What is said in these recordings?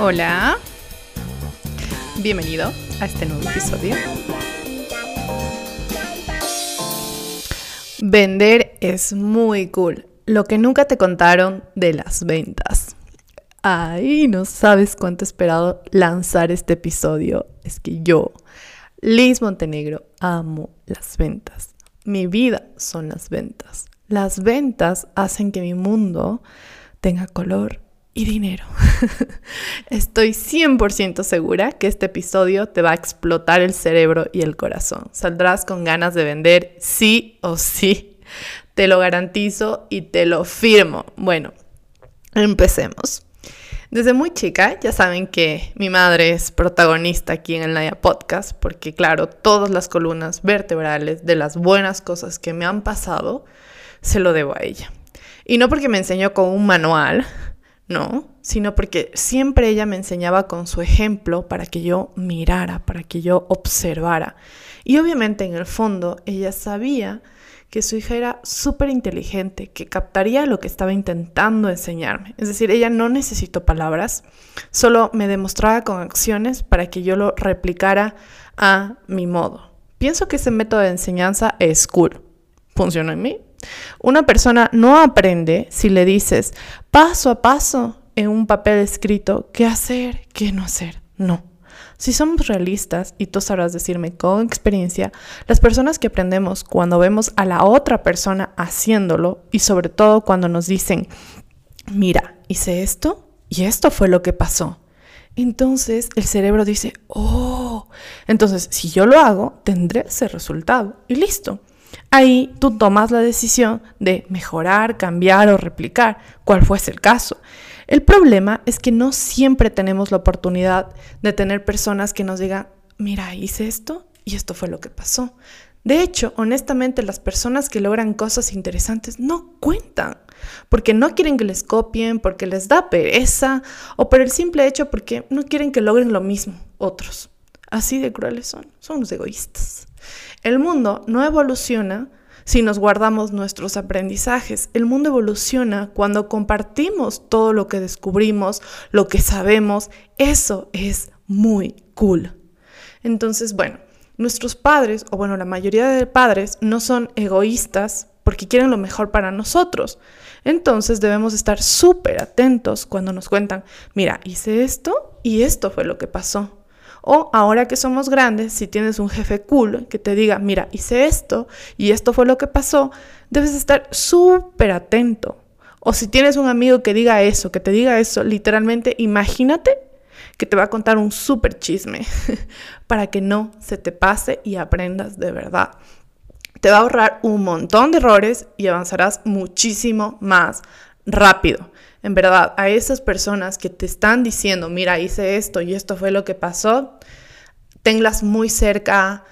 Hola. Bienvenido a este nuevo episodio. Vender es muy cool. Lo que nunca te contaron de las ventas. Ay, no sabes cuánto he esperado lanzar este episodio. Es que yo, Liz Montenegro, amo las ventas. Mi vida son las ventas. Las ventas hacen que mi mundo tenga color y dinero. Estoy 100% segura que este episodio te va a explotar el cerebro y el corazón. Saldrás con ganas de vender sí o sí. Te lo garantizo y te lo firmo. Bueno, empecemos. Desde muy chica ya saben que mi madre es protagonista aquí en el Naya Podcast porque claro, todas las columnas vertebrales de las buenas cosas que me han pasado se lo debo a ella. Y no porque me enseñó con un manual, no, sino porque siempre ella me enseñaba con su ejemplo para que yo mirara, para que yo observara. Y obviamente en el fondo ella sabía que su hija era súper inteligente, que captaría lo que estaba intentando enseñarme. Es decir, ella no necesitó palabras, solo me demostraba con acciones para que yo lo replicara a mi modo. Pienso que ese método de enseñanza es cool. ¿Funcionó en mí? Una persona no aprende si le dices paso a paso en un papel escrito qué hacer, qué no hacer. No. Si somos realistas, y tú sabrás decirme con experiencia, las personas que aprendemos cuando vemos a la otra persona haciéndolo y sobre todo cuando nos dicen, mira, hice esto y esto fue lo que pasó. Entonces el cerebro dice, oh, entonces si yo lo hago, tendré ese resultado y listo. Ahí tú tomas la decisión de mejorar, cambiar o replicar, cual fuese el caso. El problema es que no siempre tenemos la oportunidad de tener personas que nos digan, mira, hice esto y esto fue lo que pasó. De hecho, honestamente, las personas que logran cosas interesantes no cuentan, porque no quieren que les copien, porque les da pereza o por el simple hecho porque no quieren que logren lo mismo otros. Así de crueles son, son los egoístas. El mundo no evoluciona si nos guardamos nuestros aprendizajes. El mundo evoluciona cuando compartimos todo lo que descubrimos, lo que sabemos. Eso es muy cool. Entonces, bueno, nuestros padres, o bueno, la mayoría de padres, no son egoístas porque quieren lo mejor para nosotros. Entonces debemos estar súper atentos cuando nos cuentan, mira, hice esto y esto fue lo que pasó. O ahora que somos grandes, si tienes un jefe cool que te diga, mira, hice esto y esto fue lo que pasó, debes estar súper atento. O si tienes un amigo que diga eso, que te diga eso, literalmente imagínate que te va a contar un súper chisme para que no se te pase y aprendas de verdad. Te va a ahorrar un montón de errores y avanzarás muchísimo más rápido. En verdad, a esas personas que te están diciendo, mira, hice esto y esto fue lo que pasó, tenlas muy cerca,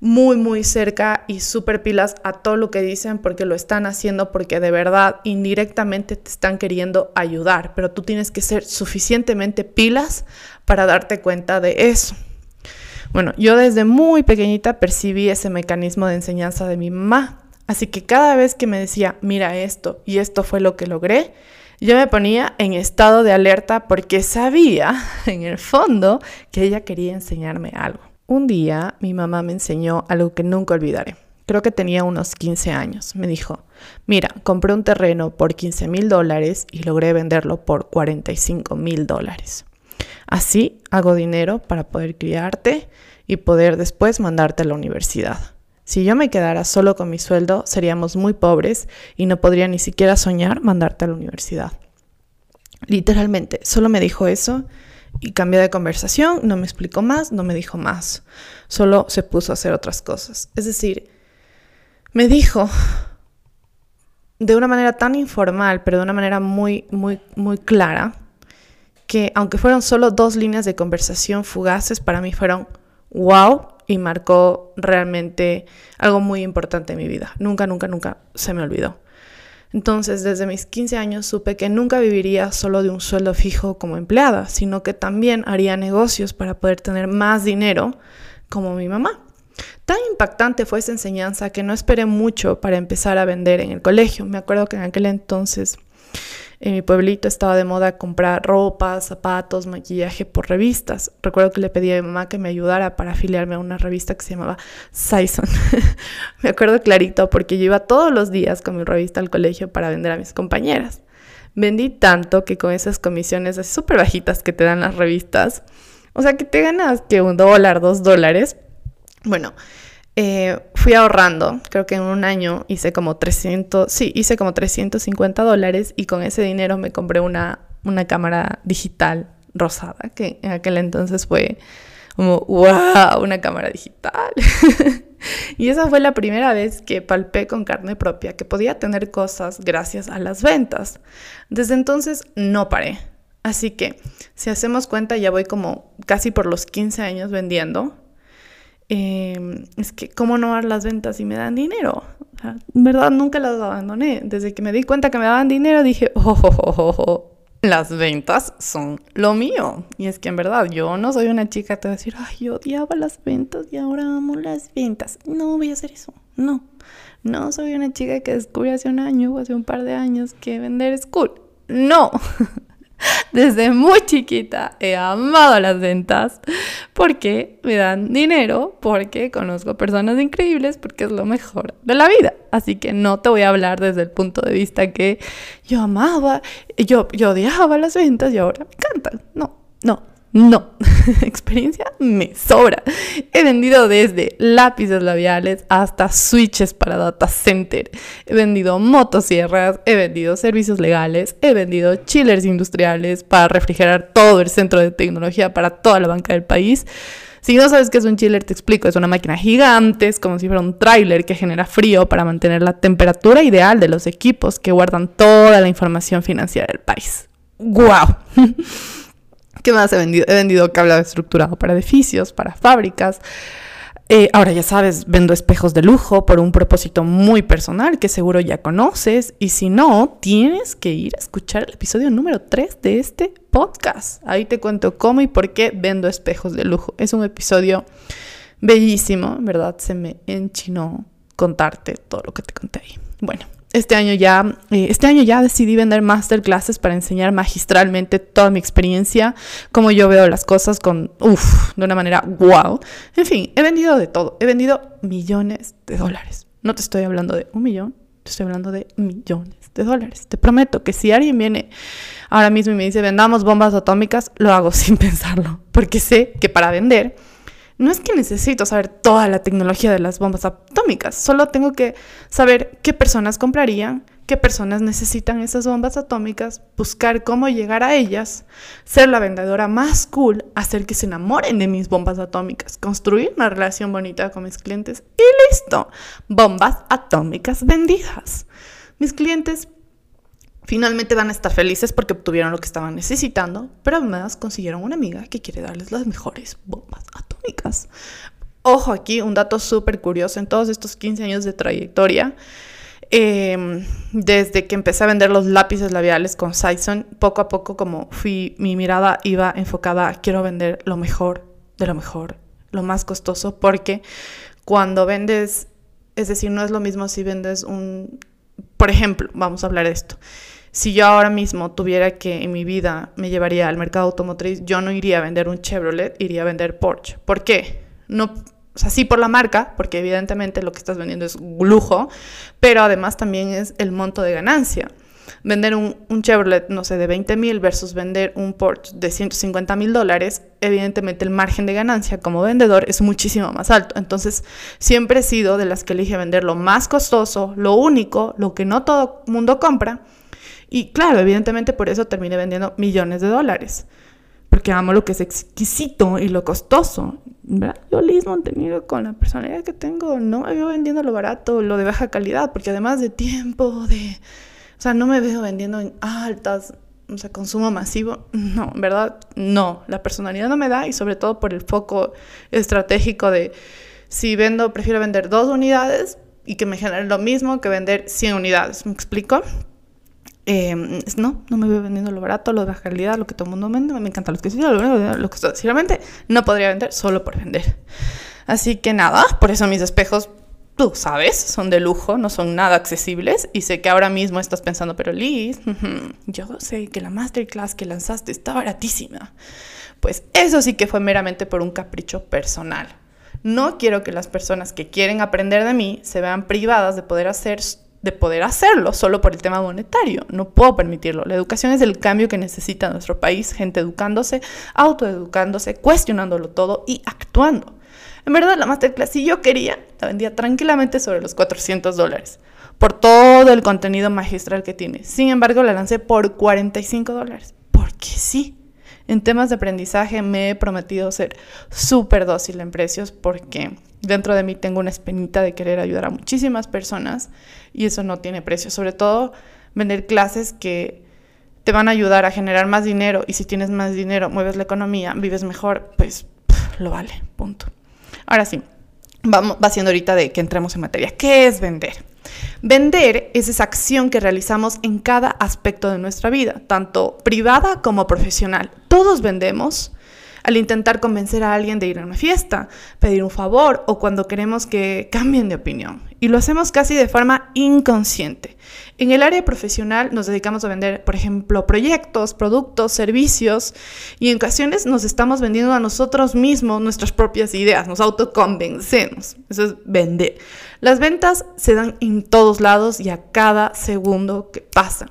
muy, muy cerca y súper pilas a todo lo que dicen porque lo están haciendo porque de verdad indirectamente te están queriendo ayudar, pero tú tienes que ser suficientemente pilas para darte cuenta de eso. Bueno, yo desde muy pequeñita percibí ese mecanismo de enseñanza de mi mamá, así que cada vez que me decía, mira esto y esto fue lo que logré, yo me ponía en estado de alerta porque sabía, en el fondo, que ella quería enseñarme algo. Un día mi mamá me enseñó algo que nunca olvidaré. Creo que tenía unos 15 años. Me dijo, mira, compré un terreno por 15 mil dólares y logré venderlo por 45 mil dólares. Así hago dinero para poder criarte y poder después mandarte a la universidad. Si yo me quedara solo con mi sueldo, seríamos muy pobres y no podría ni siquiera soñar mandarte a la universidad. Literalmente, solo me dijo eso y cambió de conversación, no me explicó más, no me dijo más, solo se puso a hacer otras cosas. Es decir, me dijo de una manera tan informal, pero de una manera muy, muy, muy clara, que aunque fueron solo dos líneas de conversación fugaces, para mí fueron wow, y marcó realmente algo muy importante en mi vida. Nunca, nunca, nunca se me olvidó. Entonces, desde mis 15 años supe que nunca viviría solo de un sueldo fijo como empleada, sino que también haría negocios para poder tener más dinero como mi mamá. Tan impactante fue esa enseñanza que no esperé mucho para empezar a vender en el colegio. Me acuerdo que en aquel entonces En mi pueblito estaba de moda comprar ropa, zapatos, maquillaje por revistas. Recuerdo que le pedí a mi mamá que me ayudara para afiliarme a una revista que se llamaba Saison. me acuerdo clarito porque yo iba todos los días con mi revista al colegio para vender a mis compañeras. Vendí tanto que con esas comisiones súper bajitas que te dan las revistas, o sea que te ganas que un dólar, dos dólares. Bueno, eh, fui ahorrando, creo que en un año hice como 300, sí, hice como 350 dólares y con ese dinero me compré una, una cámara digital rosada, que en aquel entonces fue como, wow, una cámara digital. y esa fue la primera vez que palpé con carne propia que podía tener cosas gracias a las ventas. Desde entonces no paré. Así que, si hacemos cuenta, ya voy como casi por los 15 años vendiendo. Em, es que, ¿cómo no dar las ventas si me dan dinero? en verdad, nunca las abandoné. Desde que me di cuenta que me daban dinero, dije, oh, oh, oh, oh, las ventas son lo mío. Y es que en verdad, yo no soy una chica te va a decir, ay, yo odiaba las ventas y ahora amo las ventas. No voy a hacer eso. No. No soy una chica que descubrió hace un año o hace un par de años que vender es cool. No. Desde muy chiquita he amado las ventas porque me dan dinero, porque conozco personas increíbles, porque es lo mejor de la vida. Así que no te voy a hablar desde el punto de vista que yo amaba, yo, yo odiaba las ventas y ahora me encantan. No, no, no, experiencia me sobra. He vendido desde lápices labiales hasta switches para data center. He vendido motosierras, he vendido servicios legales, he vendido chillers industriales para refrigerar todo el centro de tecnología para toda la banca del país. Si no sabes qué es un chiller, te explico. Es una máquina gigante, como si fuera un tráiler que genera frío para mantener la temperatura ideal de los equipos que guardan toda la información financiera del país. ¡Guau! ¿Qué más he vendido? He vendido cable estructurado para edificios, para fábricas. Eh, ahora ya sabes, vendo espejos de lujo por un propósito muy personal que seguro ya conoces. Y si no, tienes que ir a escuchar el episodio número 3 de este podcast. Ahí te cuento cómo y por qué vendo espejos de lujo. Es un episodio bellísimo, ¿verdad? Se me enchinó contarte todo lo que te conté ahí. Bueno, este año ya, eh, este año ya decidí vender masterclasses para enseñar magistralmente toda mi experiencia, cómo yo veo las cosas con, uff, de una manera wow. En fin, he vendido de todo, he vendido millones de dólares. No te estoy hablando de un millón, te estoy hablando de millones de dólares. Te prometo que si alguien viene ahora mismo y me dice vendamos bombas atómicas, lo hago sin pensarlo, porque sé que para vender no es que necesito saber toda la tecnología de las bombas atómicas, solo tengo que saber qué personas comprarían, qué personas necesitan esas bombas atómicas, buscar cómo llegar a ellas, ser la vendedora más cool, hacer que se enamoren de mis bombas atómicas, construir una relación bonita con mis clientes y listo, bombas atómicas vendidas. Mis clientes Finalmente van a estar felices porque obtuvieron lo que estaban necesitando, pero además consiguieron una amiga que quiere darles las mejores bombas atómicas. Ojo aquí, un dato súper curioso, en todos estos 15 años de trayectoria, em, desde que empecé a vender los lápices labiales con Sison, poco a poco como fui, mi mirada iba enfocada a quiero vender lo mejor de lo mejor, lo más costoso, porque cuando vendes, es decir, no es lo mismo si vendes un, por ejemplo, vamos a hablar de esto si yo ahora mismo tuviera que en mi vida me llevaría al mercado automotriz, yo no iría a vender un Chevrolet, iría a vender Porsche. ¿Por qué? No, o sea, sí por la marca, porque evidentemente lo que estás vendiendo es lujo, pero además también es el monto de ganancia. Vender un, Chevrolet, no sé, de 20 mil versus vender un Porsche de 150 mil dólares, evidentemente el margen de ganancia como vendedor es muchísimo más alto. Entonces, siempre he sido de las que elige vender lo más costoso, lo único, lo que no todo mundo compra, y claro, evidentemente por eso terminé vendiendo millones de dólares. Porque amo lo que es exquisito y lo costoso. ¿verdad? Yo mismo tenido con la personalidad que tengo, no me veo vendiendo lo barato, lo de baja calidad, porque además de tiempo, de... O sea, no me veo vendiendo en altas, o sea, consumo masivo. No, verdad, no. La personalidad no me da y sobre todo por el foco estratégico de si vendo, prefiero vender dos unidades y que me genere lo mismo que vender 100 unidades. ¿Me explico? Eh, no, no me voy vendiendo lo barato, lo de baja calidad, lo que todo el mundo vende, me encanta los que sí, lo que sinceramente no podría vender solo por vender. Así que nada, por eso mis espejos tú sabes, son de lujo, no son nada accesibles. Y sé que ahora mismo estás pensando, pero Liz, yo sé que la masterclass que lanzaste está baratísima. Pues eso sí que fue meramente por un capricho personal. No quiero que las personas que quieren aprender de mí se vean privadas de poder hacer de poder hacerlo solo por el tema monetario. No puedo permitirlo. La educación es el cambio que necesita nuestro país, gente educándose, autoeducándose, cuestionándolo todo y actuando. En verdad, la masterclass, si yo quería, la vendía tranquilamente sobre los 400 dólares por todo el contenido magistral que tiene. Sin embargo, la lancé por 45 dólares. Porque sí. En temas de aprendizaje me he prometido ser súper dócil en precios porque dentro de mí tengo una espinita de querer ayudar a muchísimas personas y eso no tiene precio. Sobre todo vender clases que te van a ayudar a generar más dinero y si tienes más dinero, mueves la economía, vives mejor, pues lo vale, punto. Ahora sí, vamos, va siendo ahorita de que entremos en materia. ¿Qué es vender? Vender es esa acción que realizamos en cada aspecto de nuestra vida, tanto privada como profesional. Todos vendemos al intentar convencer a alguien de ir a una fiesta, pedir un favor o cuando queremos que cambien de opinión. Y lo hacemos casi de forma inconsciente. En el área profesional nos dedicamos a vender, por ejemplo, proyectos, productos, servicios y en ocasiones nos estamos vendiendo a nosotros mismos nuestras propias ideas, nos autoconvencemos. Eso es vender. Las ventas se dan en todos lados y a cada segundo que pasa.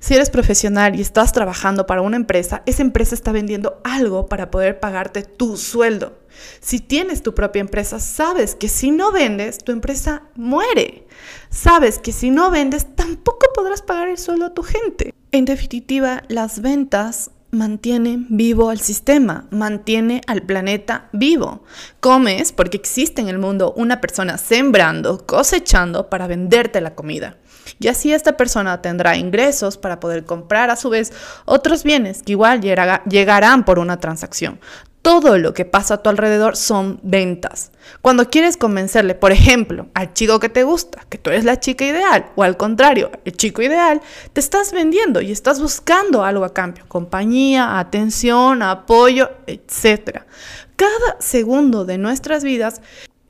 Si eres profesional y estás trabajando para una empresa, esa empresa está vendiendo algo para poder pagarte tu sueldo. Si tienes tu propia empresa, sabes que si no vendes, tu empresa muere. Sabes que si no vendes, tampoco podrás pagar el sueldo a tu gente. En definitiva, las ventas mantienen vivo al sistema, mantiene al planeta vivo. Comes porque existe en el mundo una persona sembrando, cosechando para venderte la comida. Y así esta persona tendrá ingresos para poder comprar a su vez otros bienes que igual llegarán por una transacción. Todo lo que pasa a tu alrededor son ventas. Cuando quieres convencerle, por ejemplo, al chico que te gusta, que tú eres la chica ideal, o al contrario, el chico ideal, te estás vendiendo y estás buscando algo a cambio, compañía, atención, apoyo, etc. Cada segundo de nuestras vidas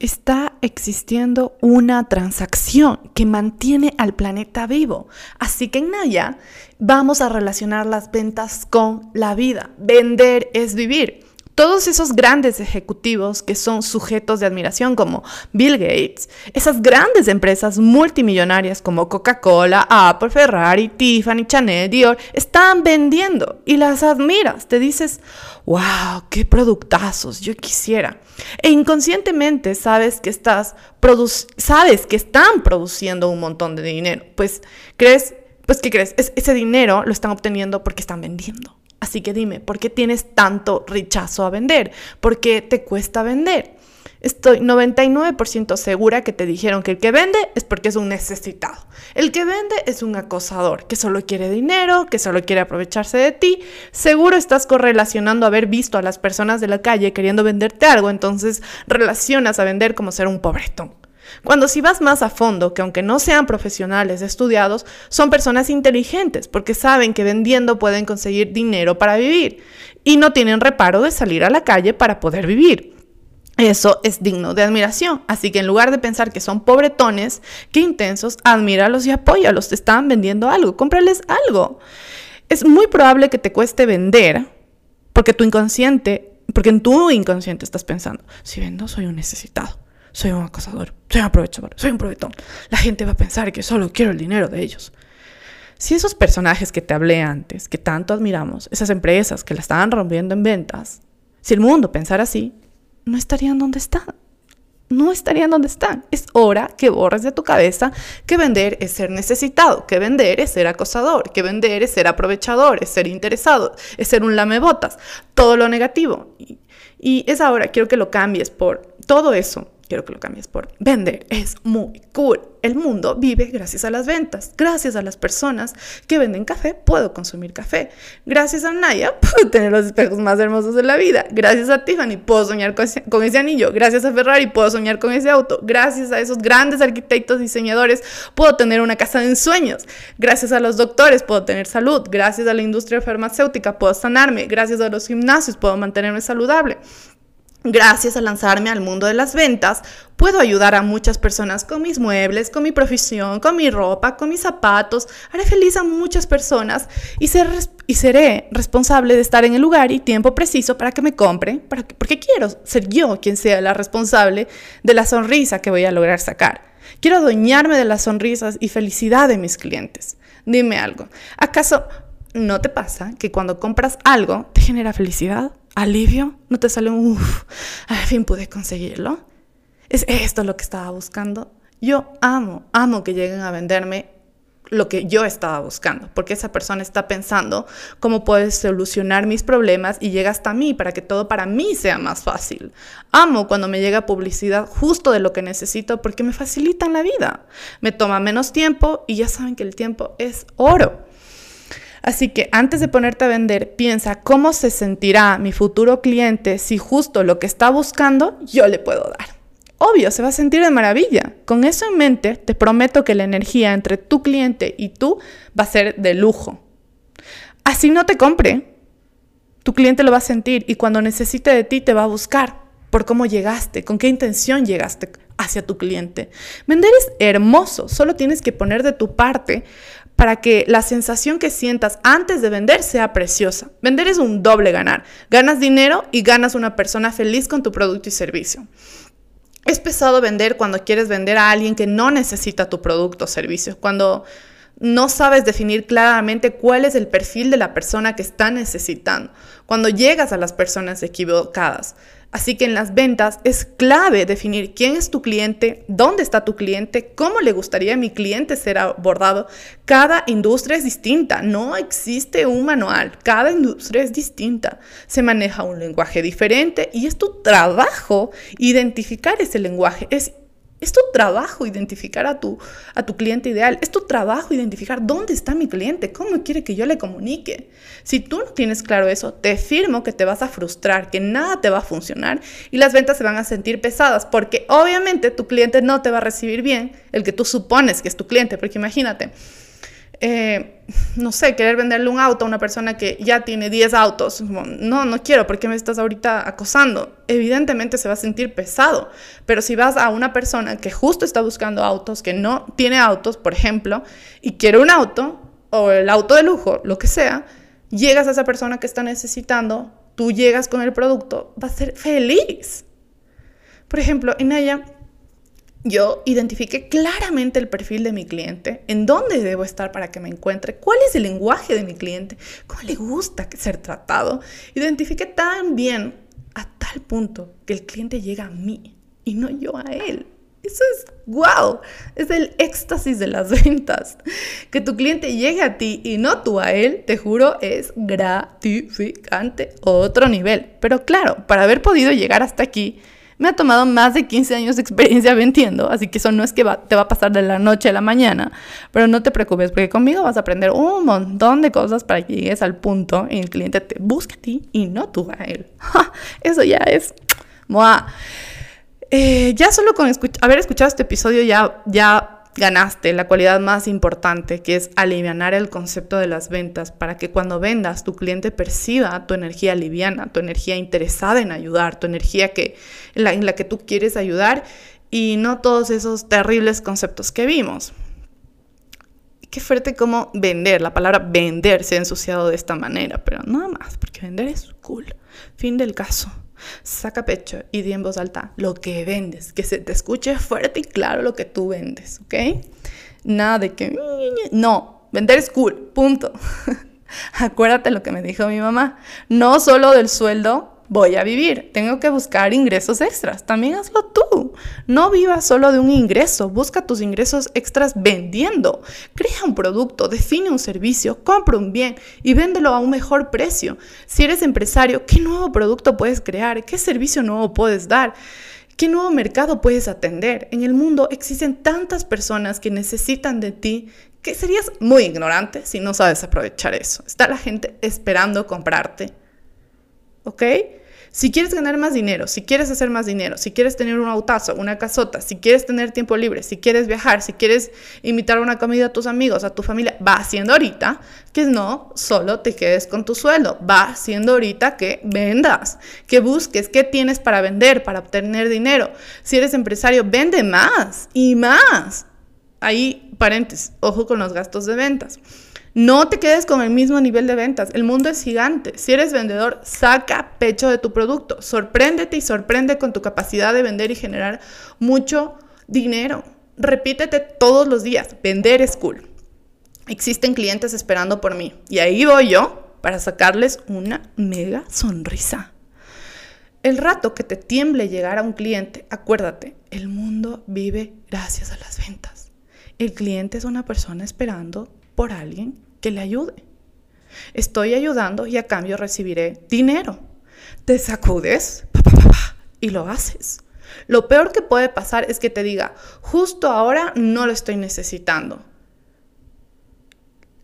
está existiendo una transacción que mantiene al planeta vivo. Así que en Naya vamos a relacionar las ventas con la vida. Vender es vivir. Todos esos grandes ejecutivos que son sujetos de admiración como Bill Gates, esas grandes empresas multimillonarias como Coca-Cola, Apple, Ferrari, Tiffany, Chanel, Dior, están vendiendo y las admiras. Te dices, wow, qué productazos, yo quisiera. E inconscientemente sabes que estás sabes que están produciendo un montón de dinero. Pues crees, pues ¿qué crees? ese dinero lo están obteniendo porque están vendiendo. Así que dime, ¿por qué tienes tanto rechazo a vender? ¿Por qué te cuesta vender? Estoy 99% segura que te dijeron que el que vende es porque es un necesitado. El que vende es un acosador, que solo quiere dinero, que solo quiere aprovecharse de ti. Seguro estás correlacionando haber visto a las personas de la calle queriendo venderte algo, entonces relacionas a vender como ser un pobretón. Cuando si vas más a fondo, que aunque no sean profesionales estudiados, son personas inteligentes porque saben que vendiendo pueden conseguir dinero para vivir y no tienen reparo de salir a la calle para poder vivir. Eso es digno de admiración. Así que en lugar de pensar que son pobretones, qué intensos, admíralos y apóyalos. Te están vendiendo algo, cómprales algo. Es muy probable que te cueste vender porque tu inconsciente, porque en tu inconsciente estás pensando, si vendo soy un necesitado soy un acosador, soy un aprovechador, soy un provetón. La gente va a pensar que solo quiero el dinero de ellos. Si esos personajes que te hablé antes, que tanto admiramos, esas empresas que la estaban rompiendo en ventas, si el mundo pensara así, no estarían donde están. No estarían donde están. Es hora que borres de tu cabeza que vender es ser necesitado, que vender es ser acosador, que vender es ser aprovechador, es ser interesado, es ser un lamebotas, todo lo negativo. Y, y es ahora, quiero que lo cambies por todo eso quiero que lo cambies por vender. Es muy cool. El mundo vive gracias a las ventas. Gracias a las personas que venden café, puedo consumir café. Gracias a Naya, puedo tener los espejos más hermosos de la vida. Gracias a Tiffany, puedo soñar con ese, anillo. Gracias a Ferrari, puedo soñar con ese auto. Gracias a esos grandes arquitectos, diseñadores, puedo tener una casa de ensueños. Gracias a los doctores, puedo tener salud. Gracias a la industria farmacéutica, puedo sanarme. Gracias a los gimnasios, puedo mantenerme saludable. Gracias a lanzarme al mundo de las ventas, puedo ayudar a muchas personas con mis muebles, con mi profesión, con mi ropa, con mis zapatos. Haré feliz a muchas personas y, seré responsable de estar en el lugar y tiempo preciso para que me compren, porque quiero ser yo quien sea la responsable de la sonrisa que voy a lograr sacar. Quiero adueñarme de las sonrisas y felicidad de mis clientes. Dime algo, ¿acaso no te pasa que cuando compras algo te genera felicidad? Alivio, no te sale un uff, al fin pude conseguirlo. Es esto lo que estaba buscando. Yo amo, amo que lleguen a venderme lo que yo estaba buscando, porque esa persona está pensando cómo puedes solucionar mis problemas y llega hasta mí para que todo para mí sea más fácil. Amo cuando me llega publicidad justo de lo que necesito porque me facilitan la vida. Me toma menos tiempo y ya saben que el tiempo es oro. Así que antes de ponerte a vender, piensa cómo se sentirá mi futuro cliente si justo lo que está buscando yo le puedo dar. Obvio, se va a sentir de maravilla. Con eso en mente, te prometo que la energía entre tu cliente y tú va a ser de lujo. Así no te compre, tu cliente lo va a sentir y cuando necesite de ti te va a buscar por cómo llegaste, con qué intención llegaste hacia tu cliente. Vender es hermoso, solo tienes que poner de tu parte para que la sensación que sientas antes de vender sea preciosa. Vender es un doble ganar. Ganas dinero y ganas una persona feliz con tu producto y servicio. Es pesado vender cuando quieres vender a alguien que no necesita tu producto o servicio, cuando no sabes definir claramente cuál es el perfil de la persona que está necesitando, cuando llegas a las personas equivocadas. Así que en las ventas es clave definir quién es tu cliente, dónde está tu cliente, cómo le gustaría a mi cliente ser abordado. Cada industria es distinta, no existe un manual, cada industria es distinta. Se maneja un lenguaje diferente y es tu trabajo identificar ese lenguaje. Es es tu trabajo identificar a tu, a tu cliente ideal. Es tu trabajo identificar dónde está mi cliente, cómo quiere que yo le comunique. Si tú no tienes claro eso, te afirmo que te vas a frustrar, que nada te va a funcionar y las ventas se van a sentir pesadas porque obviamente tu cliente no te va a recibir bien, el que tú supones que es tu cliente, porque imagínate, eh, no sé, querer venderle un auto a una persona que ya tiene 10 autos. No, no quiero, porque me estás ahorita acosando? Evidentemente se va a sentir pesado, pero si vas a una persona que justo está buscando autos, que no tiene autos, por ejemplo, y quiere un auto, o el auto de lujo, lo que sea, llegas a esa persona que está necesitando, tú llegas con el producto, va a ser feliz. Por ejemplo, en ella yo identifiqué claramente el perfil de mi cliente, en dónde debo estar para que me encuentre, cuál es el lenguaje de mi cliente, cómo le gusta ser tratado. Identifiqué tan bien a tal punto que el cliente llega a mí y no yo a él. Eso es wow, es el éxtasis de las ventas. Que tu cliente llegue a ti y no tú a él, te juro, es gratificante, otro nivel. Pero claro, para haber podido llegar hasta aquí, me ha tomado más de 15 años de experiencia vendiendo, así que eso no es que te va a pasar de la noche a la mañana, pero no te preocupes porque conmigo vas a aprender un montón de cosas para que llegues al punto en el cliente te busque a ti y no tú a él. Eso ya es... Eh, ya solo con haber escuchado este episodio ya, ya ganaste la cualidad más importante, que es aliviar el concepto de las ventas para que cuando vendas tu cliente perciba tu energía liviana, tu energía interesada en ayudar, tu energía que, en, la, en la que tú quieres ayudar y no todos esos terribles conceptos que vimos. Qué fuerte como vender, la palabra vender se ha ensuciado de esta manera, pero nada más, porque vender es cool. Fin del caso. Saca pecho y di en voz alta lo que vendes, que se te escuche fuerte y claro lo que tú vendes, ¿ok? Nada de que... No, vender es cool, punto. Acuérdate lo que me dijo mi mamá, no solo del sueldo voy a vivir, tengo que buscar ingresos extras. También hazlo tú. No vivas solo de un ingreso, busca tus ingresos extras vendiendo. Crea un producto, define un servicio, compra un bien y véndelo a un mejor precio. Si eres empresario, ¿qué nuevo producto puedes crear? ¿Qué servicio nuevo puedes dar? ¿Qué nuevo mercado puedes atender? En el mundo existen tantas personas que necesitan de ti que serías muy ignorante si no sabes aprovechar eso. Está la gente esperando comprarte. ¿Ok? Si quieres ganar más dinero, si quieres hacer más dinero, si quieres tener un autazo, una casota, si quieres tener tiempo libre, si quieres viajar, si quieres invitar una comida a tus amigos, a tu familia, va haciendo ahorita que no solo te quedes con tu sueldo, va haciendo ahorita que vendas, que busques qué tienes para vender, para obtener dinero. Si eres empresario, vende más y más. Ahí, paréntesis, ojo con los gastos de ventas. No te quedes con el mismo nivel de ventas. El mundo es gigante. Si eres vendedor, saca pecho de tu producto. Sorpréndete y sorprende con tu capacidad de vender y generar mucho dinero. Repítete todos los días. Vender es cool. Existen clientes esperando por mí. Y ahí voy yo para sacarles una mega sonrisa. El rato que te tiemble llegar a un cliente, acuérdate, el mundo vive gracias a las ventas. El cliente es una persona esperando por alguien que le ayude. Estoy ayudando y a cambio recibiré dinero. Te sacudes y lo haces. Lo peor que puede pasar es que te diga, justo ahora no lo estoy necesitando.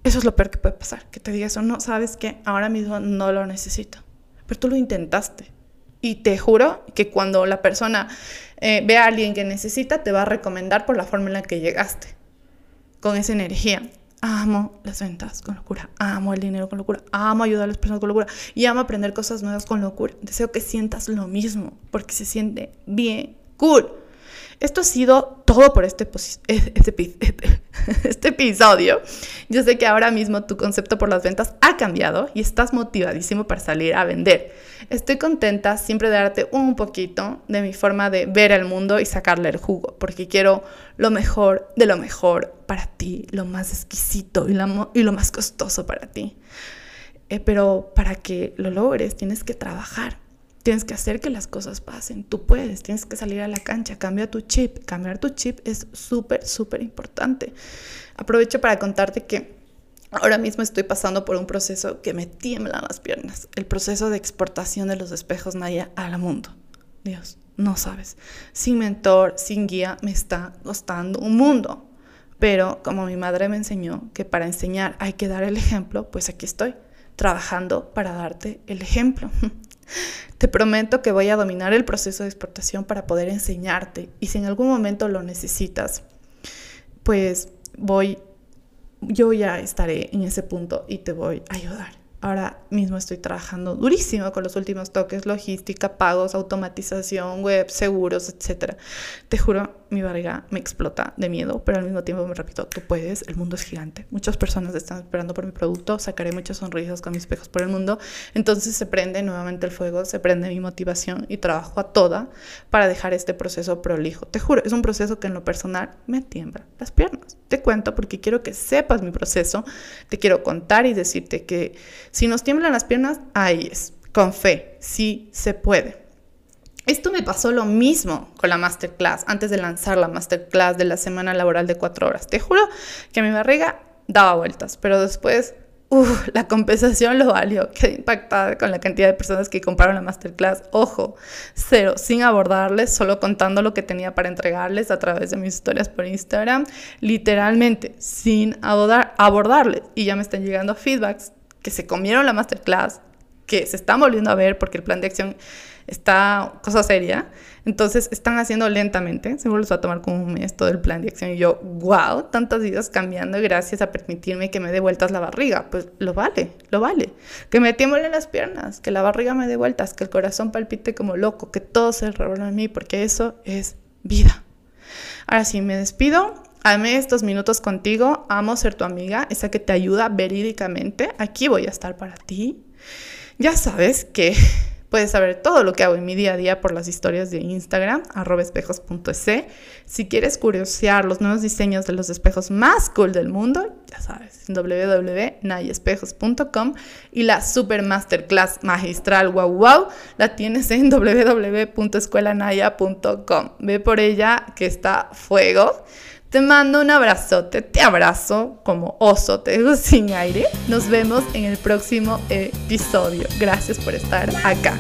Eso es lo peor que puede pasar, que te diga eso, no, sabes que ahora mismo no lo necesito. Pero tú lo intentaste. Y te juro que cuando la persona eh, ve a alguien que necesita, te va a recomendar por la forma en la que llegaste, con esa energía. Amo las ventas con locura, amo el dinero con locura, amo ayudar a las personas con locura y amo aprender cosas nuevas con locura. Deseo que sientas lo mismo porque se siente bien cool. Esto ha sido todo por este, este, este, episodio. Yo sé que ahora mismo tu concepto por las ventas ha cambiado y estás motivadísimo para salir a vender. Estoy contenta siempre de darte un poquito de mi forma de ver el mundo y sacarle el jugo, porque quiero lo mejor de lo mejor para ti, lo más exquisito y, lo más costoso para ti. Eh, pero para que lo logres tienes que trabajar Tienes que hacer que las cosas pasen. Tú puedes, tienes que salir a la cancha, cambia tu chip. Cambiar tu chip es súper, súper importante. Aprovecho para contarte que ahora mismo estoy pasando por un proceso que me tiemblan las piernas. El proceso de exportación de los espejos Naya al mundo. Dios, no sabes. Sin mentor, sin guía, me está costando un mundo. Pero como mi madre me enseñó que para enseñar hay que dar el ejemplo, pues aquí estoy, trabajando para darte el ejemplo. Te prometo que voy a dominar el proceso de exportación para poder enseñarte y si en algún momento lo necesitas, pues voy, yo ya estaré en ese punto y te voy a ayudar. Ahora mismo estoy trabajando durísimo con los últimos toques, logística, pagos, automatización, web, seguros, etc. Te juro, mi barriga me explota de miedo, pero al mismo tiempo me repito, tú puedes, el mundo es gigante. Muchas personas están esperando por mi producto, sacaré muchas sonrisas con mis espejos por el mundo. Entonces se prende nuevamente el fuego, se prende mi motivación y trabajo a toda para dejar este proceso prolijo. Te juro, es un proceso que en lo personal me tiembla las piernas. Te cuento porque quiero que sepas mi proceso, te quiero contar y decirte que si nos tiemblan las piernas, ahí es, con fe, sí se puede. Esto me pasó lo mismo con la masterclass, antes de lanzar la masterclass de la semana laboral de cuatro horas. Te juro que mi barriga daba vueltas, pero después, la compensación lo valió. Quedé impactada con la cantidad de personas que compraron la masterclass. Ojo, cero, sin abordarles, solo contando lo que tenía para entregarles a través de mis historias por Instagram, literalmente, sin abordar, abordarles. Y ya me están llegando feedbacks que se comieron la masterclass, que se están volviendo a ver porque el plan de acción está cosa seria. Entonces están haciendo lentamente, seguro les va a tomar como un mes todo el plan de acción. Y yo, wow, tantas vidas cambiando gracias a permitirme que me dé vueltas la barriga. Pues lo vale, lo vale. Que me tiemblen las piernas, que la barriga me dé vueltas, que el corazón palpite como loco, que todo se revuelva en mí, porque eso es vida. Ahora sí, me despido. Amé estos minutos contigo, amo ser tu amiga, esa que te ayuda verídicamente. Aquí voy a estar para ti. Ya sabes que puedes saber todo lo que hago en mi día a día por las historias de Instagram, arroba espejos.es. Si quieres curiosear los nuevos diseños de los espejos más cool del mundo, ya sabes, www.nayespejos.com y la super masterclass magistral wow wow la tienes en www.escuelanaya.com. Ve por ella que está fuego. Te mando un abrazote, te abrazo como oso, te dejo sin aire. Nos vemos en el próximo episodio. Gracias por estar acá.